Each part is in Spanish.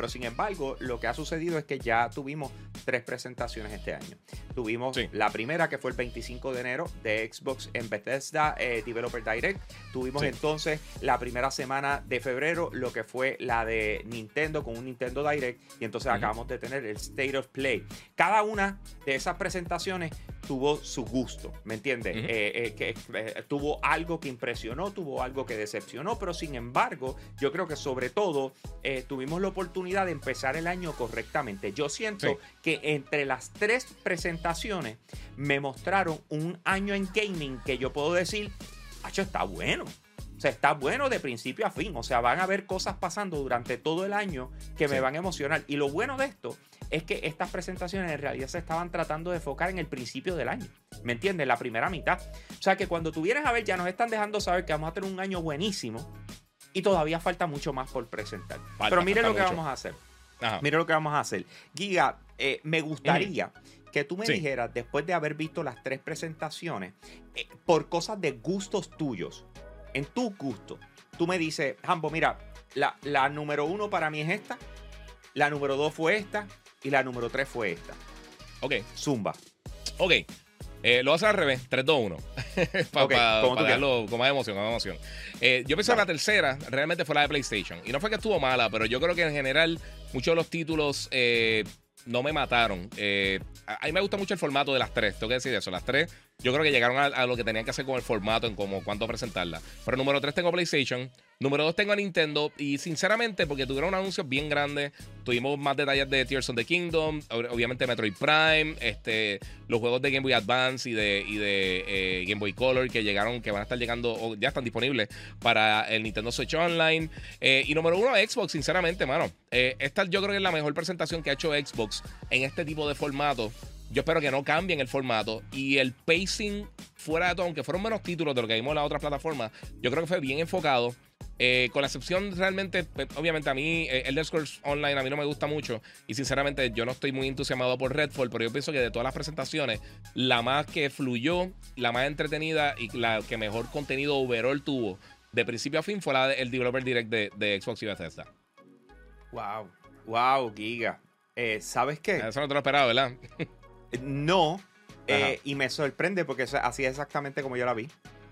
Pero sin embargo, lo que ha sucedido es que ya tuvimos tres presentaciones este año. Tuvimos la primera que fue el 25 de enero de Xbox en Bethesda eh, Developer Direct. Tuvimos entonces la primera semana de febrero lo que fue la de Nintendo con un Nintendo Direct y entonces acabamos de tener el State of Play. Cada una de esas presentaciones tuvo su gusto, ¿me entiendes? Eh, eh, que eh, tuvo algo que impresionó, tuvo algo que decepcionó, pero sin embargo, yo creo que sobre todo tuvimos la oportunidad de empezar el año correctamente. Yo siento que entre las tres presentaciones me mostraron un año en gaming que yo puedo decir, hecho está bueno. O sea, está bueno de principio a fin. O sea, van a haber cosas pasando durante todo el año que me van a emocionar. Y lo bueno de esto es que estas presentaciones en realidad se estaban tratando de enfocar en el principio del año. ¿Me entiendes? La primera mitad. O sea, que cuando tú vienes a ver, ya nos están dejando saber que vamos a tener un año buenísimo. Y todavía falta mucho más por presentar. Pero mire lo que vamos a hacer. Mire lo que vamos a hacer. Giga, eh, me gustaría que tú me dijeras, después de haber visto las tres presentaciones, eh, por cosas de gustos tuyos, en tu gusto, tú me dices, Hambo, mira, la, la número uno para mí es esta, la número dos fue esta y la número tres fue esta. Ok. Zumba. Ok. Eh, lo hacer al revés, 3, 2, 1. para darlo con más emoción, con más emoción. Eh, yo pensé que la tercera realmente fue la de PlayStation. Y no fue que estuvo mala, pero yo creo que en general muchos de los títulos eh, no me mataron. a mí me gusta mucho el formato de las tres, tengo que decir eso. Las tres yo creo que llegaron a, lo que tenían que hacer con el formato, en cómo cuánto presentarla. Pero número 3 tengo PlayStation. Número 2 tengo a Nintendo. Y sinceramente, porque tuvieron un anuncio bien grande, tuvimos más detalles de Tears of the Kingdom, obviamente Metroid Prime, este, los juegos de Game Boy Advance y de, y de eh, Game Boy Color que llegaron, que van a estar llegando, o ya están disponibles para el Nintendo Switch Online. Eh, y número 1, Xbox, sinceramente, mano. Eh, esta yo creo que es la mejor presentación que ha hecho Xbox en este tipo de formato. Yo espero que no cambien el formato y el pacing fuera de todo, aunque fueron menos títulos de lo que vimos en la otra plataforma, yo creo que fue bien enfocado. Eh, con la excepción realmente, pues, obviamente a mí, el eh, Elder Scrolls Online a mí no me gusta mucho y sinceramente yo no estoy muy entusiasmado por Redfall, pero yo pienso que de todas las presentaciones, la más que fluyó, la más entretenida y la que mejor contenido overall tuvo de principio a fin fue la del Developer Direct de, Xbox y Bethesda. Wow, wow, Giga. Eh, ¿Sabes qué? Eso no te lo esperaba, ¿verdad? No, eh, y me sorprende porque así es exactamente como yo la vi.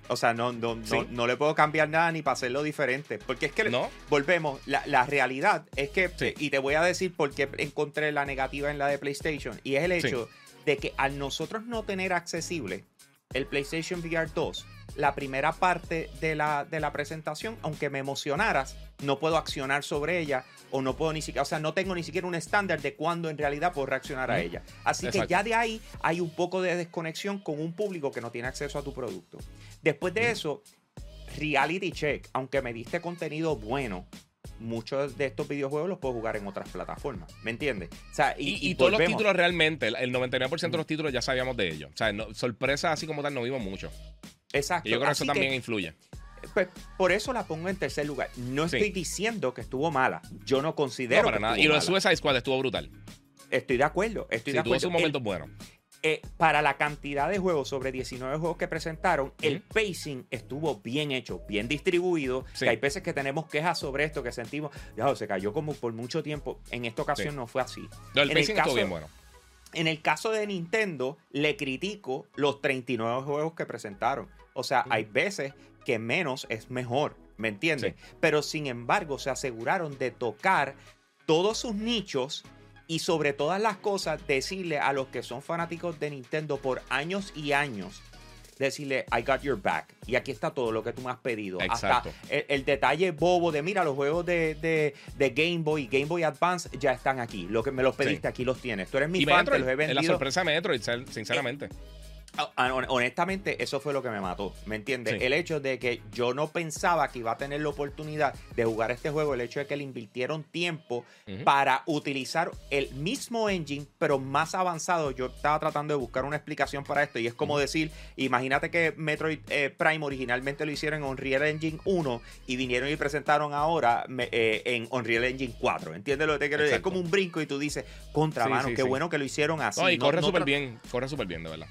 O sea, no, no, no, le puedo cambiar nada ni para hacerlo diferente. Porque es que volvemos, la, realidad es que, y te voy a decir por qué encontré la negativa en la de PlayStation, y es el hecho de que al nosotros no tener accesible el PlayStation VR 2, la primera parte de la, de la presentación, aunque me emocionaras, no puedo accionar sobre ella o no puedo ni siquiera, o sea, no tengo ni siquiera un estándar de cuándo en realidad puedo reaccionar a ella. Así que ya de ahí hay un poco de desconexión con un público que no tiene acceso a tu producto. Después de eso, reality check, aunque me diste contenido bueno, muchos de estos videojuegos los puedo jugar en otras plataformas. ¿Me entiendes? O sea, y, todos los títulos realmente, el 99% de los títulos ya sabíamos de ellos. O sea, sorpresa así como tal no vimos mucho. Exacto. Y yo creo que eso también influye. Pues, por eso la pongo en tercer lugar. No estoy diciendo que estuvo mala. Yo no considero. para nada. y lo de Suicide Squad estuvo brutal. Estoy de acuerdo. Estoy de acuerdo. Tuvo sus momentos buenos. Eh, para la cantidad de juegos, sobre 19 juegos que presentaron, el pacing estuvo bien hecho, bien distribuido. hay veces que tenemos quejas sobre esto que sentimos, ya se cayó como por mucho tiempo. En esta ocasión no fue así. el pacing estuvo bien bueno. En el caso de Nintendo, le critico los 39 juegos que presentaron. O sea, hay veces que menos es mejor, ¿me entiendes? Pero sin embargo, se aseguraron de tocar todos sus nichos y sobre todas las cosas decirle a los que son fanáticos de Nintendo por años y años, decirle, I got your back. Y aquí está todo lo que tú me has pedido. Exacto. Hasta el, detalle bobo de, mira, los juegos de, Game Boy y Game Boy Advance ya están aquí. Lo que me los pediste, aquí los tienes. Tú eres mi fan, te los he vendido. Es la sorpresa Metroid, sinceramente. Ah, ah, honestamente, eso fue lo que me mató. ¿Me entiendes? El hecho de que yo no pensaba que iba a tener la oportunidad de jugar este juego, el hecho de que le invirtieron tiempo para utilizar el mismo engine, pero más avanzado. Yo estaba tratando de buscar una explicación para esto y es como decir: imagínate que Metroid eh, Prime originalmente lo hicieron en Unreal Engine 1 y vinieron y presentaron ahora eh, en Unreal Engine 4. ¿Entiendes lo que te quiero decir? Es como un brinco y tú dices: contra mano, qué bueno que lo hicieron así. y corre súper bien, corre súper bien, de verdad.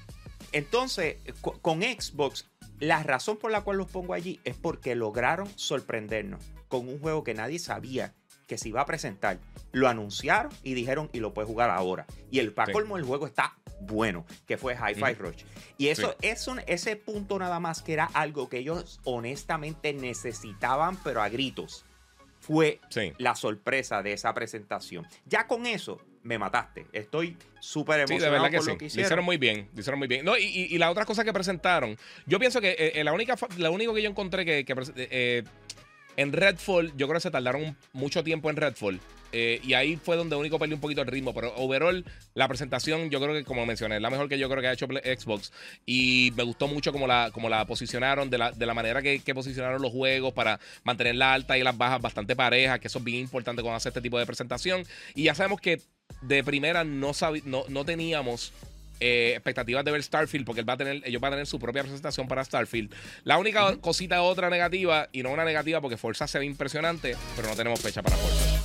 Entonces, con Xbox, la razón por la cual los pongo allí es porque lograron sorprendernos con un juego que nadie sabía que se iba a presentar lo anunciaron y dijeron y lo puedes jugar ahora. Y el para colmo del juego está bueno, que fue Hi-Fi Rush. Y eso, es un, ese punto nada más que era algo que ellos honestamente necesitaban, pero a gritos. Fue la sorpresa de esa presentación. Ya con eso, me mataste. Estoy súper emocionado sí, de verdad que sí. hicieron. muy bien, hicieron muy bien. No, y, y, la otra cosa que presentaron, yo pienso que eh, eh, la única, lo único que yo encontré que, eh, en Redfall, yo creo que se tardaron mucho tiempo en Redfall. Eh, y ahí fue donde único perdí un poquito el ritmo. Pero overall, la presentación, yo creo que, como mencioné, es la mejor que yo creo que ha hecho Xbox. Y me gustó mucho como la, como la posicionaron, de la, de la manera que, posicionaron los juegos para mantener la alta y las bajas bastante parejas, que eso es bien importante cuando hace este tipo de presentación. Y ya sabemos que de primera no, no, no teníamos eh, expectativas de ver Starfield, porque él va a tener, ellos van a tener su propia presentación para Starfield. La única cosita otra negativa, y no una negativa porque Forza se ve impresionante, pero no tenemos fecha para Forza.